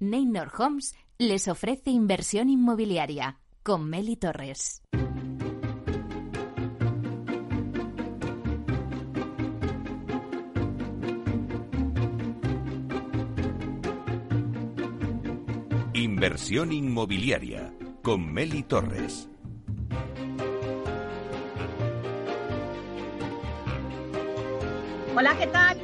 Neynor Homes les ofrece inversión inmobiliaria con Meli Torres. Inversión inmobiliaria con Meli Torres. Hola, ¿qué tal?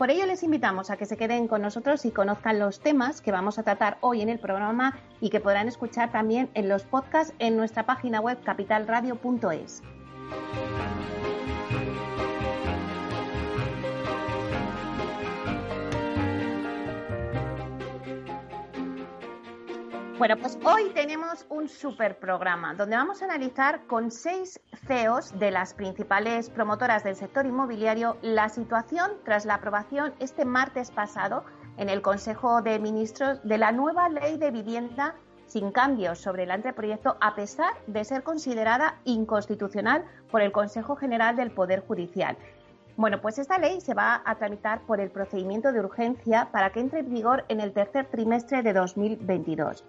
Por ello les invitamos a que se queden con nosotros y conozcan los temas que vamos a tratar hoy en el programa y que podrán escuchar también en los podcasts en nuestra página web capitalradio.es. Bueno, pues hoy tenemos un super programa donde vamos a analizar con seis CEOs de las principales promotoras del sector inmobiliario la situación tras la aprobación este martes pasado en el Consejo de Ministros de la nueva ley de vivienda sin cambios sobre el anteproyecto a pesar de ser considerada inconstitucional por el Consejo General del Poder Judicial. Bueno, pues esta ley se va a tramitar por el procedimiento de urgencia para que entre en vigor en el tercer trimestre de 2022.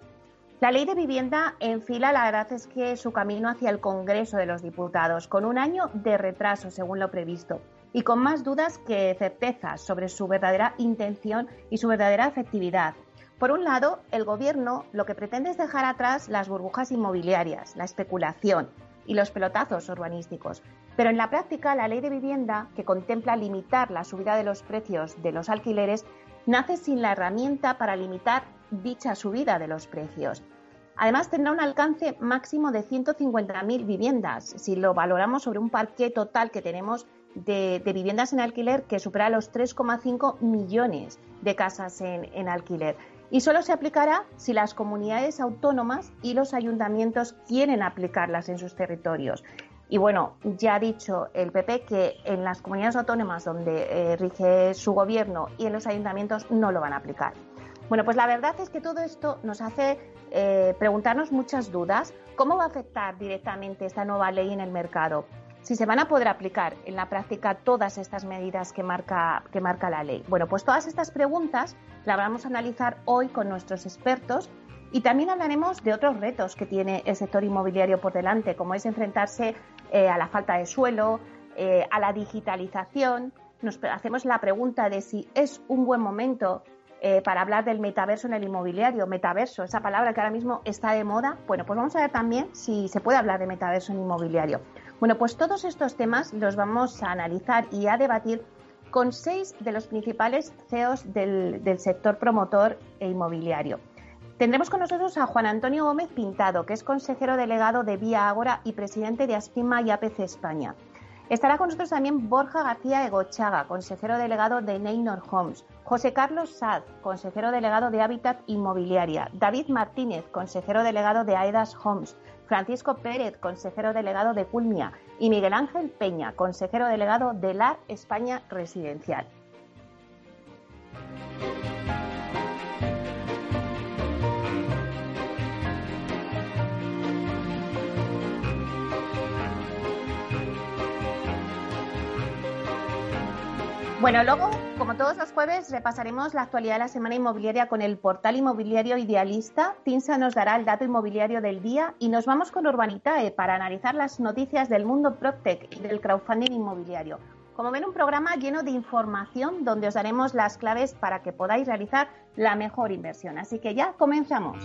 La ley de vivienda enfila, la verdad es que su camino hacia el Congreso de los Diputados, con un año de retraso según lo previsto, y con más dudas que certezas sobre su verdadera intención y su verdadera efectividad. Por un lado, el Gobierno lo que pretende es dejar atrás las burbujas inmobiliarias, la especulación y los pelotazos urbanísticos. Pero en la práctica, la ley de vivienda, que contempla limitar la subida de los precios de los alquileres, nace sin la herramienta para limitar dicha subida de los precios. Además, tendrá un alcance máximo de 150.000 viviendas, si lo valoramos sobre un parque total que tenemos de, viviendas en alquiler que supera los 3,5 millones de casas en, alquiler. Y solo se aplicará si las comunidades autónomas y los ayuntamientos quieren aplicarlas en sus territorios. Y bueno, ya ha dicho el PP que en las comunidades autónomas donde eh, rige su gobierno y en los ayuntamientos no lo van a aplicar. Bueno, pues la verdad es que todo esto nos hace eh, preguntarnos muchas dudas. ¿Cómo va a afectar directamente esta nueva ley en el mercado? Si se van a poder aplicar en la práctica todas estas medidas que marca, que marca la ley. Bueno, pues todas estas preguntas las vamos a analizar hoy con nuestros expertos y también hablaremos de otros retos que tiene el sector inmobiliario por delante, como es enfrentarse eh, a la falta de suelo, eh, a la digitalización. Nos hacemos la pregunta de si es un buen momento eh, para hablar del metaverso en el inmobiliario. Metaverso, esa palabra que ahora mismo está de moda. Bueno, pues vamos a ver también si se puede hablar de metaverso en inmobiliario. Bueno, pues todos estos temas los vamos a analizar y a debatir con seis de los principales CEOs del, del sector promotor e inmobiliario. Tendremos con nosotros a Juan Antonio Gómez Pintado, que es consejero delegado de Vía Ágora y presidente de Aspima y APC España. Estará con nosotros también Borja García Egochaga, consejero delegado de Neynor Homes, José Carlos Sad, consejero delegado de Hábitat Inmobiliaria, David Martínez, consejero delegado de Aedas Homes, Francisco Pérez, consejero delegado de Culmia, y Miguel Ángel Peña, consejero delegado de LAR España Residencial. Bueno, luego, como todos los jueves, repasaremos la actualidad de la semana inmobiliaria con el portal inmobiliario Idealista. Tinsa nos dará el dato inmobiliario del día y nos vamos con Urbanitae para analizar las noticias del mundo PropTech y del crowdfunding inmobiliario. Como ven, un programa lleno de información donde os daremos las claves para que podáis realizar la mejor inversión. Así que ya comenzamos.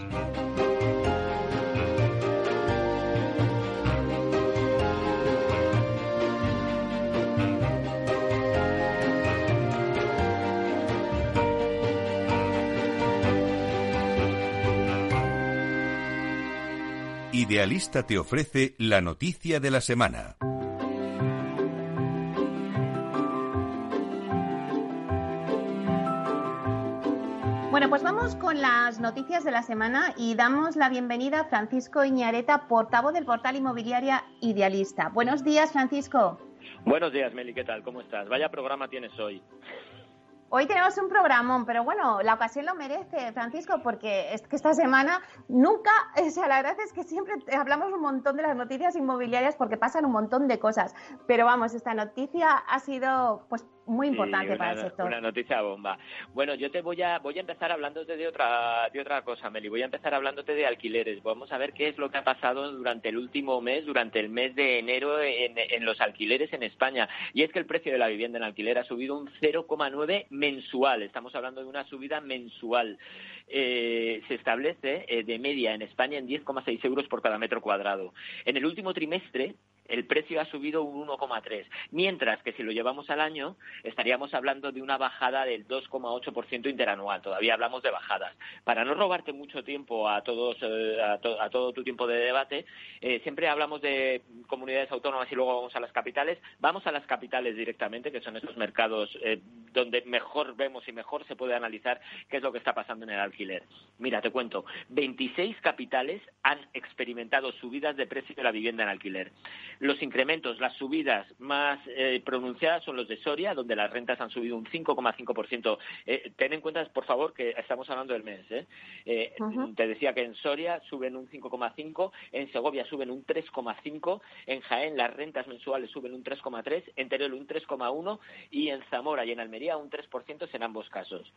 Idealista te ofrece la noticia de la semana. Bueno, pues vamos con las noticias de la semana y damos la bienvenida a Francisco Iñareta, portavoz del portal Inmobiliaria Idealista. Buenos días, Francisco. Buenos días, Meli, ¿qué tal? ¿Cómo estás? Vaya programa tienes hoy. Hoy tenemos un programón, pero bueno, la ocasión lo merece, Francisco, porque es que esta semana nunca, o sea, la verdad es que siempre hablamos un montón de las noticias inmobiliarias porque pasan un montón de cosas. Pero vamos, esta noticia ha sido pues muy importante para el sector. Una noticia bomba. Bueno, yo te voy a voy a empezar hablándote de otra de otra cosa, Meli. Voy a empezar hablándote de alquileres. Vamos a ver qué es lo que ha pasado durante el último mes, durante el mes de enero en, en los alquileres en España. Y es que el precio de la vivienda en alquiler ha subido un 0,9 mensual. Estamos hablando de una subida mensual. Eh, se establece eh, de media en España en 10,6 euros por cada metro cuadrado. En el último trimestre el precio ha subido un 1,3, mientras que si lo llevamos al año estaríamos hablando de una bajada del 2,8% interanual. Todavía hablamos de bajadas. Para no robarte mucho tiempo a todos eh, a, todo tu tiempo de debate, eh, siempre hablamos de comunidades autónomas y luego vamos a las capitales. Vamos a las capitales directamente, que son esos mercados eh, donde mejor vemos y mejor se puede analizar qué es lo que está pasando en el alquiler. Mira, te cuento, 26 capitales han experimentado subidas de precio de la vivienda en alquiler. Los incrementos, las subidas más eh, pronunciadas son los de Soria, donde las rentas han subido un 5,5%. Eh, ten en cuenta, por favor, que estamos hablando del mes. ¿eh? eh te decía que en Soria suben un 5,5%, en Segovia suben un 3,5%, en Jaén las rentas mensuales suben un 3,3%, en Teruel un 3,1% y en Zamora y en Almería un 3% en ambos casos.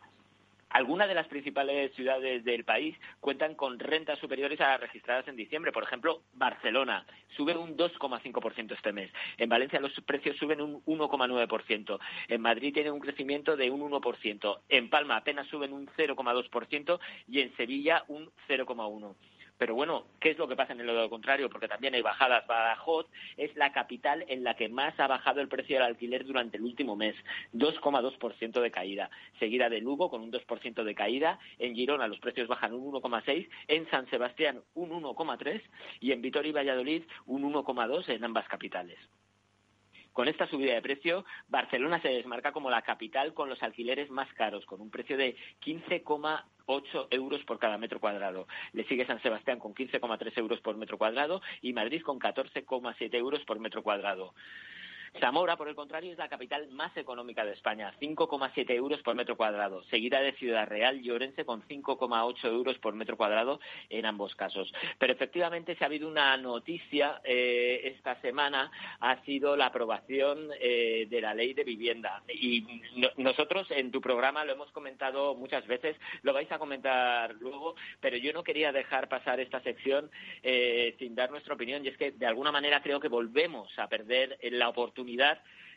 Algunas de las principales ciudades del país cuentan con rentas superiores a las registradas en diciembre. Por ejemplo, Barcelona sube un 2,5% este mes. En Valencia los precios suben un 1,9%. En Madrid tiene un crecimiento de un 1%. En Palma apenas suben un 0,2% y en Sevilla un 0,1%. Pero bueno, ¿qué es lo que pasa en el lado contrario? Porque también hay bajadas. Badajoz es la capital en la que más ha bajado el precio del alquiler durante el último mes, 2,2% de caída. Seguida de Lugo con un 2% de caída. En Girona los precios bajan un 1,6%. En San Sebastián un 1,3%. Y en Vitoria y Valladolid un 1,2% en ambas capitales. Con esta subida de precio, Barcelona se desmarca como la capital con los alquileres más caros, con un precio de 15,8 euros por cada metro cuadrado. Le sigue San Sebastián con 15,3 euros por metro cuadrado y Madrid con 14,7 euros por metro cuadrado. Zamora, por el contrario, es la capital más económica de España, 5,7 euros por metro cuadrado, seguida de Ciudad Real y Orense con 5,8 euros por metro cuadrado en ambos casos. Pero efectivamente, si ha habido una noticia eh, esta semana, ha sido la aprobación eh, de la ley de vivienda. Y nosotros en tu programa lo hemos comentado muchas veces, lo vais a comentar luego, pero yo no quería dejar pasar esta sección eh, sin dar nuestra opinión, y es que de alguna manera creo que volvemos a perder la oportunidad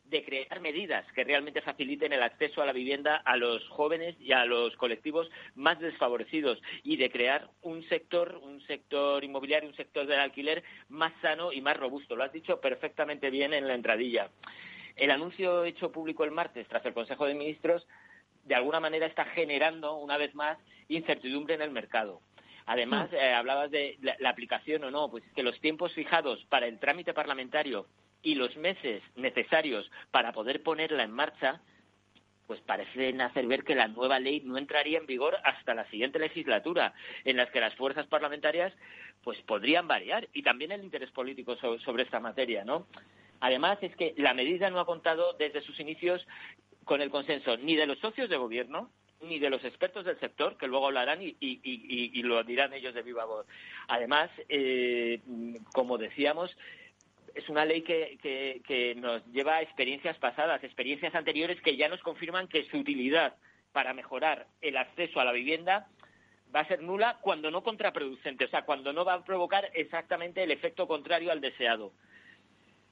de crear medidas que realmente faciliten el acceso a la vivienda a los jóvenes y a los colectivos más desfavorecidos y de crear un sector, un sector inmobiliario, un sector del alquiler más sano y más robusto. Lo has dicho perfectamente bien en la entradilla. El anuncio hecho público el martes tras el Consejo de Ministros de alguna manera está generando una vez más incertidumbre en el mercado. Además, mm. eh, hablabas de la, aplicación o no, pues es que los tiempos fijados para el trámite parlamentario y los meses necesarios para poder ponerla en marcha, pues parecen hacer ver que la nueva ley no entraría en vigor hasta la siguiente legislatura, en las que las fuerzas parlamentarias pues podrían variar y también el interés político sobre, esta materia, ¿no? Además es que la medida no ha contado desde sus inicios con el consenso ni de los socios de gobierno ni de los expertos del sector, que luego hablarán y, y, lo dirán ellos de viva voz. Además, eh, como decíamos, es una ley que, que, nos lleva a experiencias pasadas, experiencias anteriores que ya nos confirman que su utilidad para mejorar el acceso a la vivienda va a ser nula cuando no contraproducente, o sea, cuando no va a provocar exactamente el efecto contrario al deseado.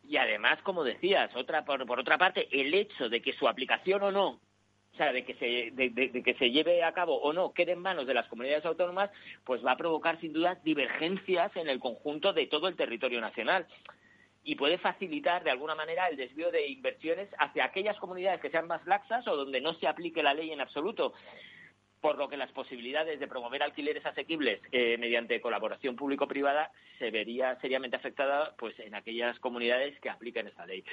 Y además, como decías, otra, por, otra parte, el hecho de que su aplicación o no, o sea, de que, se, de que se lleve a cabo o no, quede en manos de las comunidades autónomas, pues va a provocar sin duda divergencias en el conjunto de todo el territorio nacional y puede facilitar de alguna manera el desvío de inversiones hacia aquellas comunidades que sean más laxas o donde no se aplique la ley en absoluto. Por lo que las posibilidades de promover alquileres asequibles eh, mediante colaboración público-privada se vería seriamente afectada pues en aquellas comunidades que apliquen esta ley.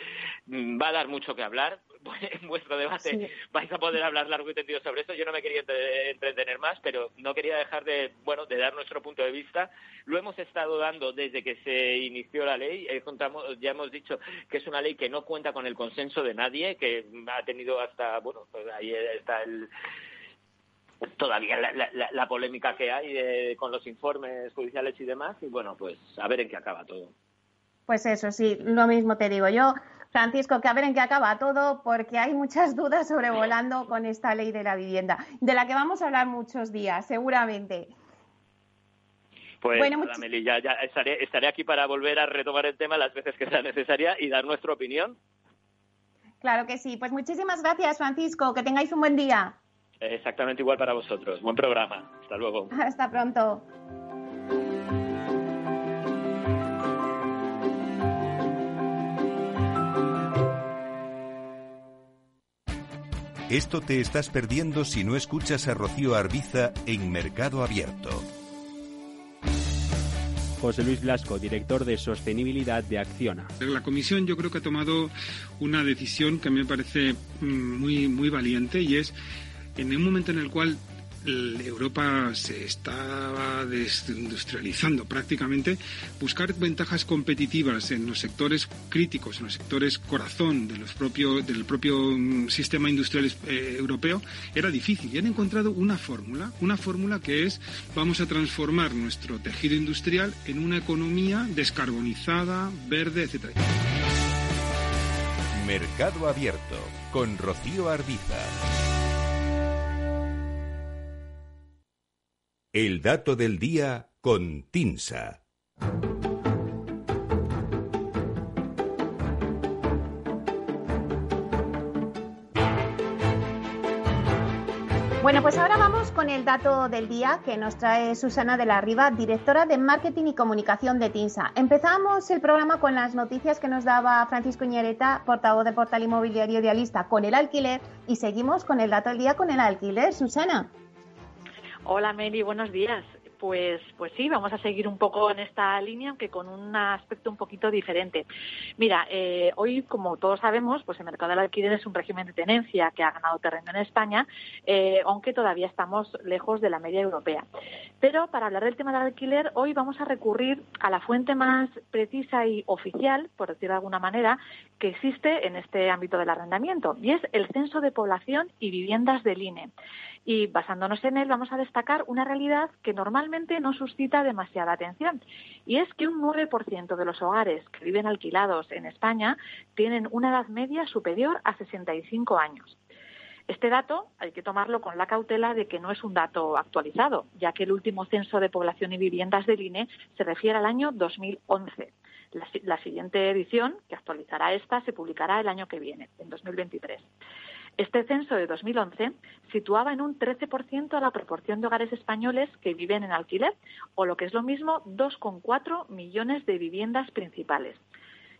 Mm, va a dar mucho que hablar. En vuestro debate vais a poder hablar largo y tendido sobre esto. Yo no me quería entretener más, pero no quería dejar de, bueno, de dar nuestro punto de vista. Lo hemos estado dando desde que se inició la ley. Eh, ya hemos dicho que es una ley que no cuenta con el consenso de nadie, que ha tenido hasta, bueno, pues ahí está el todavía la, polémica que hay con los informes judiciales y demás y bueno pues a ver en qué acaba todo pues eso sí lo mismo te digo yo Francisco que a ver en qué acaba todo porque hay muchas dudas sobrevolando con esta ley de la vivienda de la que vamos a hablar muchos días seguramente pues bueno, ya, estaré, estaré aquí para volver a retomar el tema las veces que sea necesaria y dar nuestra opinión. Claro que sí. Pues muchísimas gracias, Francisco. Que tengáis un buen día. Exactamente igual para vosotros. Buen programa. Hasta luego. Hasta pronto. Esto te estás perdiendo si no escuchas a Rocío Arbiza en Mercado Abierto. José Luis Blasco, director de Sostenibilidad de Acciona. La Comisión yo creo que ha tomado una decisión que a mí me parece mm, muy, muy valiente y es en un momento en el cual Europa se estaba desindustrializando prácticamente, buscar ventajas competitivas en los sectores críticos, en los sectores corazón los del propio mm, sistema industrial eh, europeo, era difícil. Y han encontrado una fórmula, una fórmula que es vamos a transformar nuestro tejido industrial en una economía descarbonizada, verde, etc. Mercado Abierto con Rocío Arbiza. El dato del día con Tinsa. Bueno, pues ahora vamos con el dato del día que nos trae Susana de la Riva, directora de Marketing y Comunicación de TINSA. Empezamos el programa con las noticias que nos daba Francisco Ñereta, portavoz del portal inmobiliario idealista, con el alquiler y seguimos con el dato del día con el alquiler. Susana. Hola Meli, buenos días. Pues, pues sí, vamos a seguir un poco en esta línea, aunque con un aspecto un poquito diferente. Mira, eh, hoy, como todos sabemos, pues el mercado del alquiler es un régimen de tenencia que ha ganado terreno en España, eh, aunque todavía estamos lejos de la media europea. Pero para hablar del tema del alquiler, hoy vamos a recurrir a la fuente más precisa y oficial, por decirlo de alguna manera, que existe en este ámbito del arrendamiento, y es el Censo de Población y Viviendas del INE y basándonos en él vamos a destacar una realidad que normalmente no suscita demasiada atención y es que un 9% de los hogares que viven alquilados en España tienen una edad media superior a 65 años. Este dato hay que tomarlo con la cautela de que no es un dato actualizado, ya que el último censo de población y viviendas del INE se refiere al año 2011. La, la, siguiente edición, que actualizará esta, se publicará el año que viene, en 2023. Este censo de 2011 situaba en un 13% a la proporción de hogares españoles que viven en alquiler, o lo que es lo mismo, 2,4 millones de viviendas principales.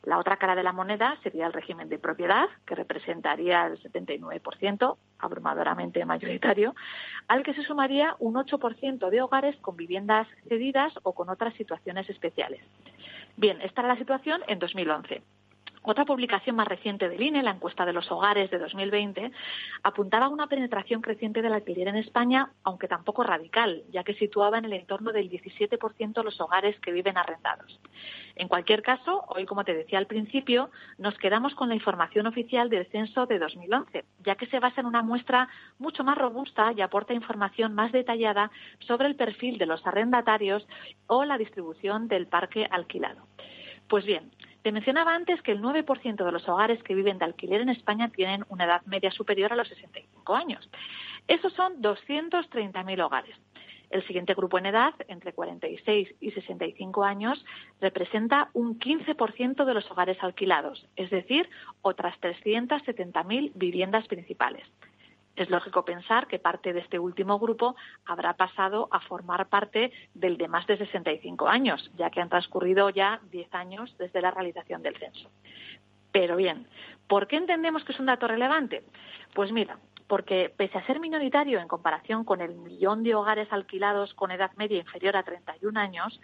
La otra cara de la moneda sería el régimen de propiedad, que representaría el 79%, abrumadoramente mayoritario, al que se sumaría un 8% de hogares con viviendas cedidas o con otras situaciones especiales. Bien, esta era la situación en 2011. Otra publicación más reciente del INE, la encuesta de los hogares de 2020, apuntaba a una penetración creciente del alquiler en España, aunque tampoco radical, ya que situaba en el entorno del 17% los hogares que viven arrendados. En cualquier caso, hoy, como te decía al principio, nos quedamos con la información oficial del censo de 2011, ya que se basa en una muestra mucho más robusta y aporta información más detallada sobre el perfil de los arrendatarios o la distribución del parque alquilado. Pues bien, te mencionaba antes que el 9% de los hogares que viven de alquiler en España tienen una edad media superior a los 65 años. Esos son 230.000 hogares. El siguiente grupo en edad, entre 46 y 65 años, representa un 15% de los hogares alquilados, es decir, otras 370.000 viviendas principales. Es lógico pensar que parte de este último grupo habrá pasado a formar parte del de más de 65 años, ya que han transcurrido ya 10 años desde la realización del censo. Pero bien, ¿por qué entendemos que es un dato relevante? Pues mira, porque pese a ser minoritario en comparación con el millón de hogares alquilados con edad media inferior a 31 años,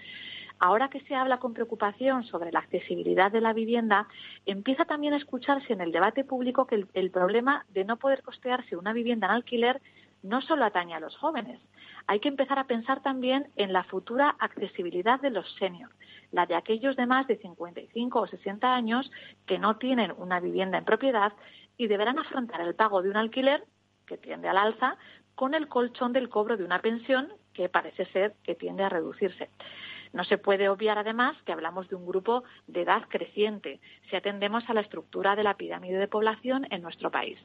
Ahora que se habla con preocupación sobre la accesibilidad de la vivienda, empieza también a escucharse en el debate público que el, problema de no poder costearse una vivienda en alquiler no solo atañe a los jóvenes. Hay que empezar a pensar también en la futura accesibilidad de los seniors, la de aquellos de más de 55 o 60 años que no tienen una vivienda en propiedad y deberán afrontar el pago de un alquiler que tiende al alza con el colchón del cobro de una pensión que parece ser que tiende a reducirse. No se puede obviar, además, que hablamos de un grupo de edad creciente si atendemos a la estructura de la pirámide de población en nuestro país.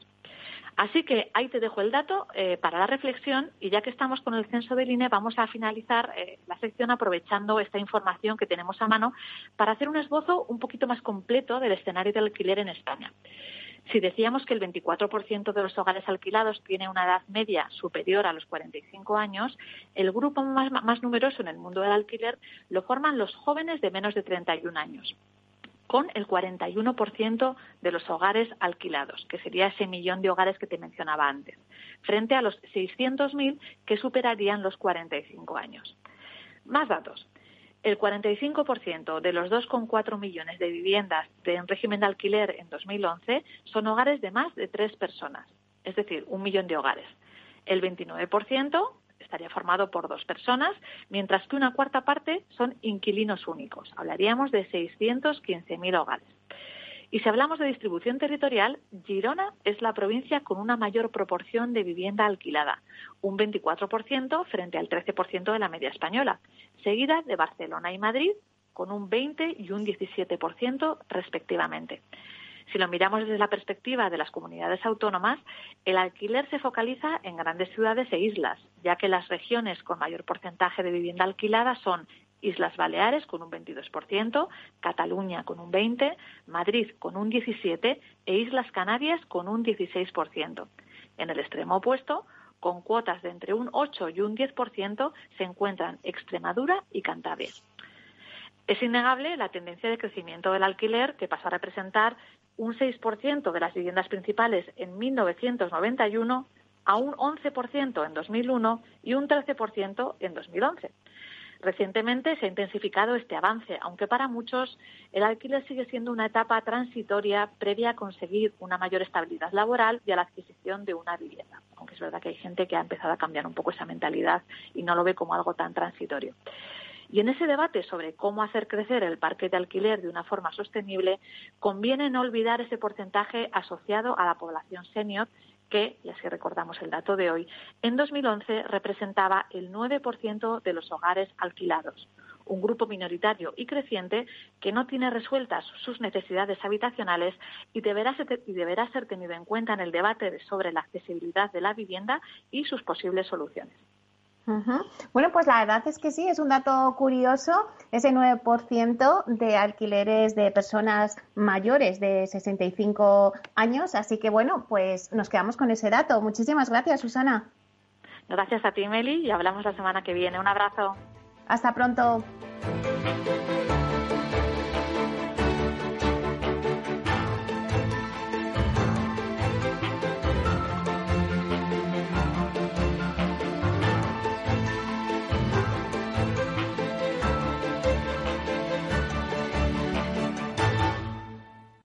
Así que ahí te dejo el dato eh, para la reflexión y ya que estamos con el censo del INE vamos a finalizar eh, la sección aprovechando esta información que tenemos a mano para hacer un esbozo un poquito más completo del escenario del alquiler en España. Si decíamos que el 24% de los hogares alquilados tiene una edad media superior a los 45 años, el grupo más, numeroso en el mundo del alquiler lo forman los jóvenes de menos de 31 años con el 41% de los hogares alquilados, que sería ese millón de hogares que te mencionaba antes, frente a los 600.000 que superarían los 45 años. Más datos el 45% de los 2,4 millones de viviendas en régimen de alquiler en 2011 son hogares de más de tres personas, es decir, un millón de hogares. El 29% estaría formado por dos personas, mientras que una cuarta parte son inquilinos únicos. Hablaríamos de 615.000 hogares. Y si hablamos de distribución territorial, Girona es la provincia con una mayor proporción de vivienda alquilada, un 24% frente al 13% de la media española, seguida de Barcelona y Madrid con un 20 y un 17% respectivamente. Si lo miramos desde la perspectiva de las comunidades autónomas, el alquiler se focaliza en grandes ciudades e islas, ya que las regiones con mayor porcentaje de vivienda alquilada son Islas Baleares con un 22%, Cataluña con un 20%, Madrid con un 17% e Islas Canarias con un 16%. En el extremo opuesto, con cuotas de entre un 8 y un 10%, se encuentran Extremadura y Cantabria. Es innegable la tendencia de crecimiento del alquiler, que pasó a representar un 6% de las viviendas principales en 1991 a un 11% en 2001 y un 13% en 2011. Recientemente se ha intensificado este avance, aunque para muchos el alquiler sigue siendo una etapa transitoria previa a conseguir una mayor estabilidad laboral y a la adquisición de una vivienda. Aunque es verdad que hay gente que ha empezado a cambiar un poco esa mentalidad y no lo ve como algo tan transitorio. Y en ese debate sobre cómo hacer crecer el parque de alquiler de una forma sostenible, conviene no olvidar ese porcentaje asociado a la población senior que, y así recordamos el dato de hoy, en 2011 representaba el 9% de los hogares alquilados, un grupo minoritario y creciente que no tiene resueltas sus necesidades habitacionales y deberá ser, y deberá ser tenido en cuenta en el debate sobre la accesibilidad de la vivienda y sus posibles soluciones. Bueno, pues la verdad es que sí, es un dato curioso, ese 9% de alquileres de personas mayores de 65 años. Así que bueno, pues nos quedamos con ese dato. Muchísimas gracias, Susana. Gracias a ti, Meli, y hablamos la semana que viene. Un abrazo. Hasta pronto.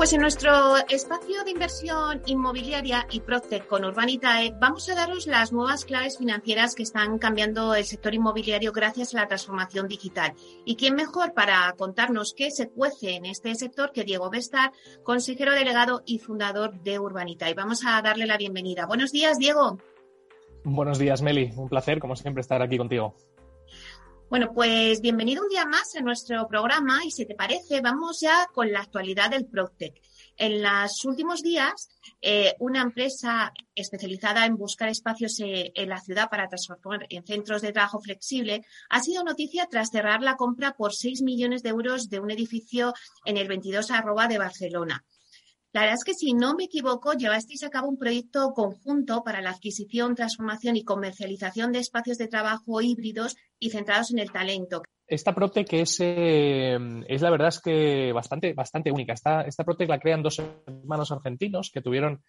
Pues en nuestro espacio de inversión inmobiliaria y Proctec con Urbanitae vamos a daros las nuevas claves financieras que están cambiando el sector inmobiliario gracias a la transformación digital. ¿Y quién mejor para contarnos qué se cuece en este sector que Diego Bestar, consejero delegado y fundador de Urbanitae? Vamos a darle la bienvenida. Buenos días, Diego. Buenos días, Meli. Un placer, como siempre, estar aquí contigo. Bueno, pues bienvenido un día más a nuestro programa y si te parece, vamos ya con la actualidad del Proctec. En los últimos días, eh, una empresa especializada en buscar espacios eh, en la ciudad para transformar en centros de trabajo flexible ha sido noticia tras cerrar la compra por 6 millones de euros de un edificio en el 22 arroba de Barcelona. La verdad es que, si no me equivoco, llevasteis a cabo un proyecto conjunto para la adquisición, transformación y comercialización de espacios de trabajo híbridos y centrados en el talento. Esta Protec es, eh, es la verdad es que bastante, bastante única. Esta, esta la crean dos hermanos argentinos que tuvieron,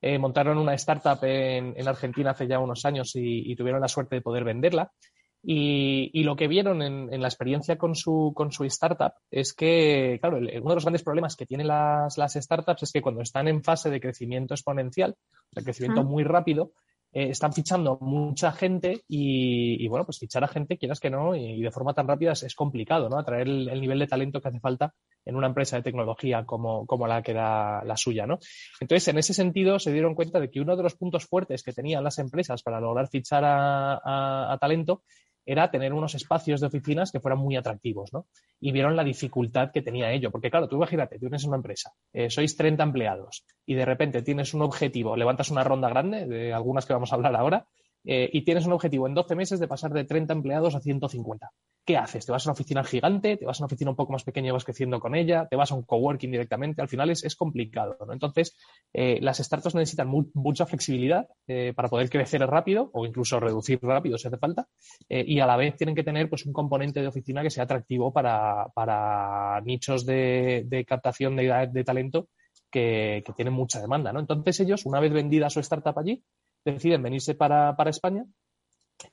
eh, montaron una startup en, en, Argentina hace ya unos años y tuvieron la suerte de poder venderla. Y, lo que vieron en, la experiencia con su, con su startup es que, claro, uno de los grandes problemas que tienen las, las, startups es que cuando están en fase de crecimiento exponencial, de crecimiento muy rápido, eh, están fichando mucha gente y, bueno, pues fichar a gente, quieras que no, y, de forma tan rápida es, complicado, ¿no? Atraer el, el, nivel de talento que hace falta en una empresa de tecnología como, como la que era la suya, ¿no? Entonces, en ese sentido, se dieron cuenta de que uno de los puntos fuertes que tenían las empresas para lograr fichar a, a talento era tener unos espacios de oficinas que fueran muy atractivos, ¿no? Y vieron la dificultad que tenía ello, porque claro, tú imagínate, tienes una empresa, eh, sois 30 empleados y de repente tienes un objetivo, levantas una ronda grande, de algunas que vamos a hablar ahora, eh, y tienes un objetivo en 12 meses de pasar de 30 empleados a 150. ¿Qué haces? ¿Te vas a una oficina gigante? ¿Te vas a una oficina un poco más pequeña y vas creciendo con ella? ¿Te vas a un coworking directamente? Al final es, es complicado. Entonces, eh, las startups necesitan mucha flexibilidad eh, para poder crecer rápido o incluso reducir rápido si hace falta. Y a la vez tienen que tener pues, un componente de oficina que sea atractivo para, para nichos de, de captación de, de talento que, que, tienen mucha demanda. ¿no? Entonces, ellos, una vez vendida su startup allí, deciden venirse para, para España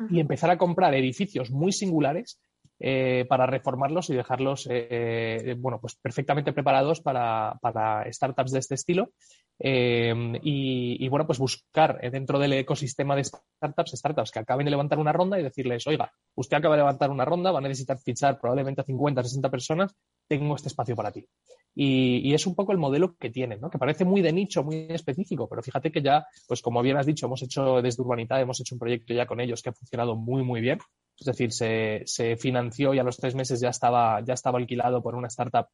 y empezar a comprar edificios muy singulares eh, para reformarlos y dejarlos eh, eh, bueno, pues perfectamente preparados para, startups de este estilo. Y, bueno, pues buscar dentro del ecosistema de startups, startups que acaben de levantar una ronda y decirles, oiga, usted acaba de levantar una ronda, va a necesitar fichar probablemente a 50, 60 personas, tengo este espacio para ti. Y, y, es un poco el modelo que tienen, ¿no? que parece muy de nicho, muy específico, pero fíjate que ya, pues como bien has dicho, hemos hecho desde Urbanidad, hemos hecho un proyecto ya con ellos que ha funcionado muy, muy bien. Es decir, se, financió y a los tres meses ya estaba, ya estaba alquilado por una startup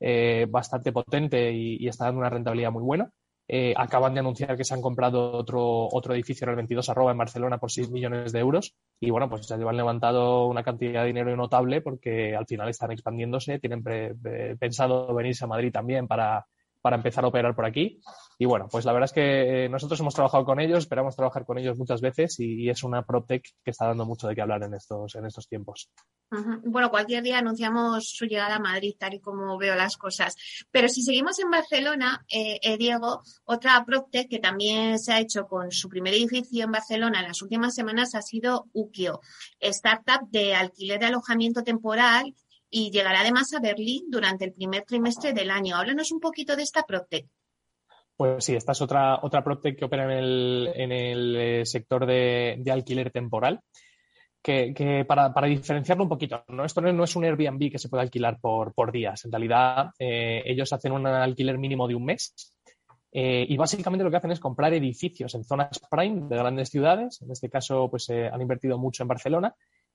eh, bastante potente y, está dando una rentabilidad muy buena. Eh, acaban de anunciar que se han comprado otro, otro edificio en el 22 arroba en Barcelona por 6 millones de euros y bueno, pues ya llevan levantado una cantidad de dinero notable porque al final están expandiéndose, tienen pre, pensado venirse a Madrid también para, para empezar a operar por aquí. Y bueno, pues la verdad es que eh, nosotros hemos trabajado con ellos, esperamos trabajar con ellos muchas veces y, es una PropTech que está dando mucho de qué hablar en estos, en estos tiempos. Bueno, cualquier día anunciamos su llegada a Madrid, tal y como veo las cosas. Pero si seguimos en Barcelona, eh, eh, Diego, otra PropTech que también se ha hecho con su primer edificio en Barcelona en las últimas semanas ha sido Ukio, startup de alquiler de alojamiento temporal y llegará además a Berlín durante el primer trimestre del año. Háblanos un poquito de esta PropTech. Pues sí, esta es otra, otra PropTech que opera en el, en el eh, sector de, alquiler temporal. Que, que para, para, diferenciarlo un poquito, ¿no? esto no, es un Airbnb que se puede alquilar por, por días. En realidad, eh, ellos hacen un alquiler mínimo de un mes eh, y básicamente lo que hacen es comprar edificios en zonas prime de grandes ciudades. En este caso, pues han invertido mucho en Barcelona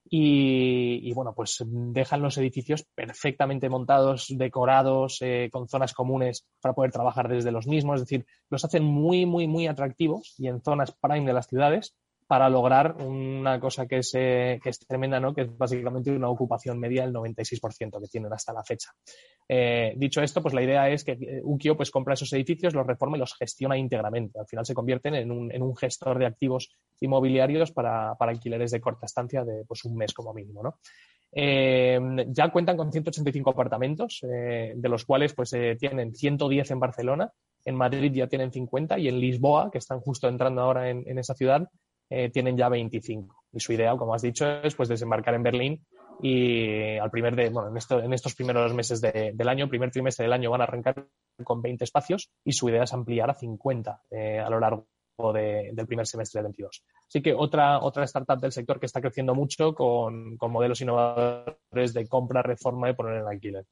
y, y, bueno, pues dejan los edificios perfectamente montados, decorados, eh, con zonas comunes para poder trabajar desde los mismos. Es decir, los hacen muy, muy, muy atractivos y en zonas prime de las ciudades para lograr una cosa que es, eh, que es tremenda, ¿no? que es básicamente una ocupación media del 96% que tienen hasta la fecha. Eh, dicho esto, pues la idea es que eh, Ukio pues, compra esos edificios, los reforma y los gestiona íntegramente. Al final se convierten en un, gestor de activos inmobiliarios para, alquileres de corta estancia de pues, un mes como mínimo. ¿no? Ya cuentan con 185 apartamentos, de los cuales pues, tienen 110 en Barcelona, en Madrid ya tienen 50 y en Lisboa, que están justo entrando ahora en esa ciudad, eh, tienen ya 25. Y su idea, como has dicho, es pues desembarcar en Berlín y al primer de, bueno, en, estos primeros meses del año, primer trimestre del año, van a arrancar con 20 espacios y su idea es ampliar a 50 eh, a lo largo del primer semestre del 22. Así que otra, otra startup del sector que está creciendo mucho con, con modelos innovadores de compra, reforma y poner en alquiler.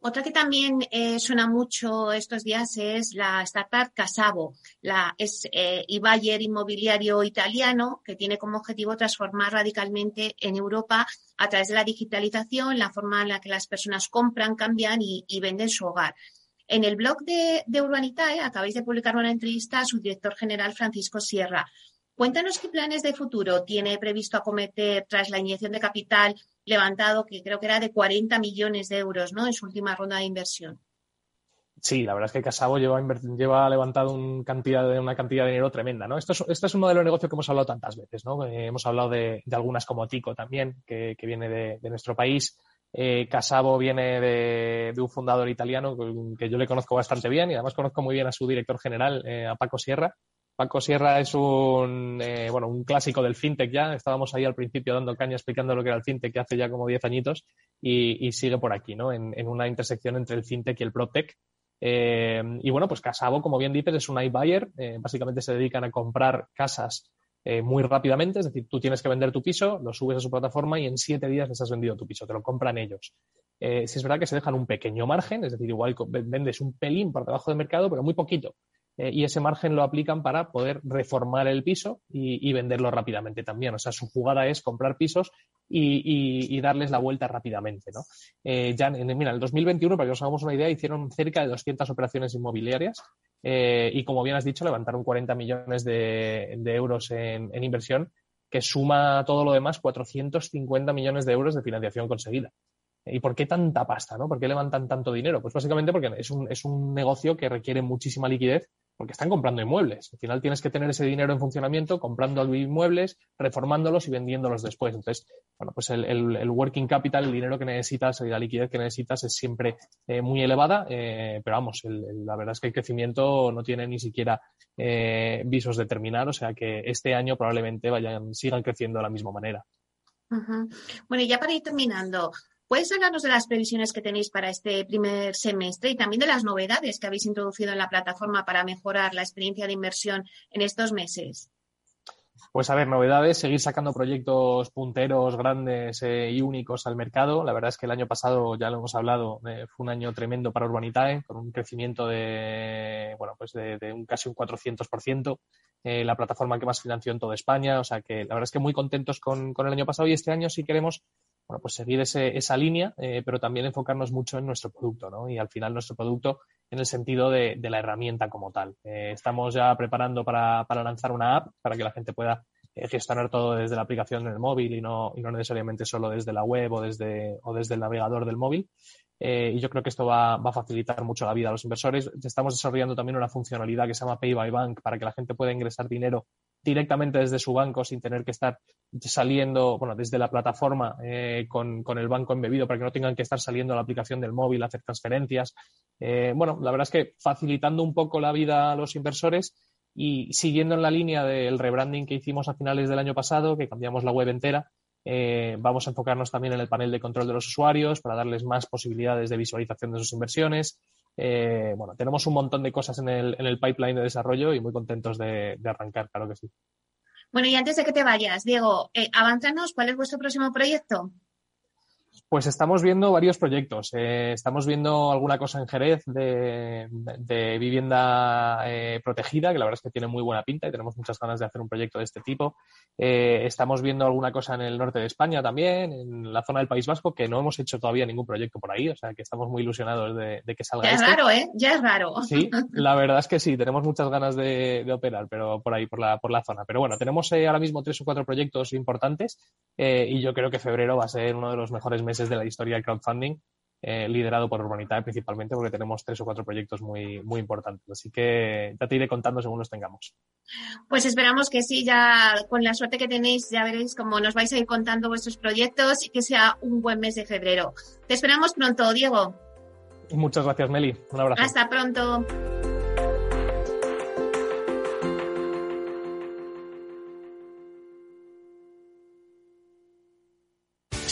Otra que también eh, suena mucho estos días es la startup Casavo. La, es eh, Bayer inmobiliario italiano que tiene como objetivo transformar radicalmente en Europa a través de la digitalización la forma en la que las personas compran, cambian y, venden su hogar. En el blog de, de Urbanitae acabáis de publicar una entrevista a su director general Francisco Sierra. Cuéntanos qué planes de futuro tiene previsto acometer tras la inyección de capital levantado, que creo que era de 40 millones de euros ¿no? en su última ronda de inversión. Sí, la verdad es que Casabo lleva, lleva levantado una cantidad de dinero tremenda. ¿no? Esto, es, este es un modelo de negocio que hemos hablado tantas veces. ¿no? Eh, hemos hablado de, algunas como Tico también, que, viene de, nuestro país. Eh, Casabo viene de, un fundador italiano que yo le conozco bastante bien y además conozco muy bien a su director general, eh, a Paco Sierra, Paco Sierra es un, eh, bueno, un clásico del fintech ya. Estábamos ahí al principio dando caña explicando lo que era el fintech hace ya como 10 añitos y, sigue por aquí, ¿no? En, una intersección entre el fintech y el protech. Eh, y bueno, pues Casabo, como bien dices, es un iBuyer. Eh, básicamente se dedican a comprar casas muy rápidamente. Es decir, tú tienes que vender tu piso, lo subes a su plataforma y en siete días les has vendido tu piso. Te lo compran ellos. si es verdad que se dejan un pequeño margen, es decir, igual vendes un pelín por debajo del mercado, pero muy poquito. Eh, y ese margen lo aplican para poder reformar el piso y, venderlo rápidamente también. O sea, su jugada es comprar pisos y, darles la vuelta rápidamente. ¿no? Eh, ya en, mira, el 2021, para que os hagamos una idea, hicieron cerca de 200 operaciones inmobiliarias eh, y, como bien has dicho, levantaron 40 millones de, euros en, inversión, que suma todo lo demás 450 millones de euros de financiación conseguida. ¿Y por qué tanta pasta? ¿no? ¿Por qué levantan tanto dinero? Pues básicamente porque es un, es un negocio que requiere muchísima liquidez porque están comprando inmuebles. Al final tienes que tener ese dinero en funcionamiento, comprando inmuebles, reformándolos y vendiéndolos después. Entonces, bueno, pues el, working capital, el dinero que necesitas, la liquidez que necesitas es siempre eh, muy elevada, eh, pero vamos, la verdad es que el crecimiento no tiene ni siquiera eh, visos de terminar, o sea que este año probablemente vayan, sigan creciendo de la misma manera. Bueno, y ya para ir terminando, ¿Puedes hablarnos de las previsiones que tenéis para este primer semestre y también de las novedades que habéis introducido en la plataforma para mejorar la experiencia de inversión en estos meses? Pues a ver, novedades, seguir sacando proyectos punteros, grandes eh, y únicos al mercado. La verdad es que el año pasado, ya lo hemos hablado, eh, fue un año tremendo para Urbanitae, con un crecimiento de, bueno, pues de, un casi un 400%. Eh, la plataforma que más financió en toda España. O sea que la verdad es que muy contentos con, con el año pasado y este año sí queremos bueno, pues seguir ese, esa línea, eh, pero también enfocarnos mucho en nuestro producto, ¿no? Y al final nuestro producto en el sentido de, de la herramienta como tal. Eh, estamos ya preparando para, para, lanzar una app para que la gente pueda eh, gestionar todo desde la aplicación en el móvil y no, y no necesariamente solo desde la web o desde, o desde el navegador del móvil. Y yo creo que esto va, va, a facilitar mucho la vida a los inversores. Estamos desarrollando también una funcionalidad que se llama Pay by Bank para que la gente pueda ingresar dinero directamente desde su banco sin tener que estar saliendo, bueno, desde la plataforma eh, con, el banco embebido para que no tengan que estar saliendo a la aplicación del móvil a hacer transferencias. Eh, bueno, la verdad es que facilitando un poco la vida a los inversores y siguiendo en la línea del rebranding que hicimos a finales del año pasado, que cambiamos la web entera, eh, vamos a enfocarnos también en el panel de control de los usuarios para darles más posibilidades de visualización de sus inversiones. Eh, bueno, tenemos un montón de cosas en el, en el pipeline de desarrollo y muy contentos de, arrancar, claro que sí. Bueno, y antes de que te vayas, Diego, eh, avánzanos, ¿cuál es vuestro próximo proyecto? Pues estamos viendo varios proyectos. Eh, estamos viendo alguna cosa en Jerez de, vivienda eh, protegida, que la verdad es que tiene muy buena pinta y tenemos muchas ganas de hacer un proyecto de este tipo. Eh, estamos viendo alguna cosa en el norte de España también, en la zona del País Vasco, que no hemos hecho todavía ningún proyecto por ahí, o sea que estamos muy ilusionados de, que salga. Ya es raro, ¿eh? Ya es raro. Sí, la verdad es que sí, tenemos muchas ganas de, operar, pero por ahí, por la, por la zona. Pero bueno, tenemos ahora mismo tres o cuatro proyectos importantes y yo creo que febrero va a ser uno de los mejores meses de la historia del crowdfunding, eh, liderado por Urbanitae principalmente, porque tenemos tres o cuatro proyectos muy, muy importantes. Así que ya te iré contando según los tengamos. Pues esperamos que sí, ya con la suerte que tenéis, ya veréis cómo nos vais a ir contando vuestros proyectos y que sea un buen mes de febrero. Te esperamos pronto, Diego. Muchas gracias, Meli. Un abrazo. Hasta pronto.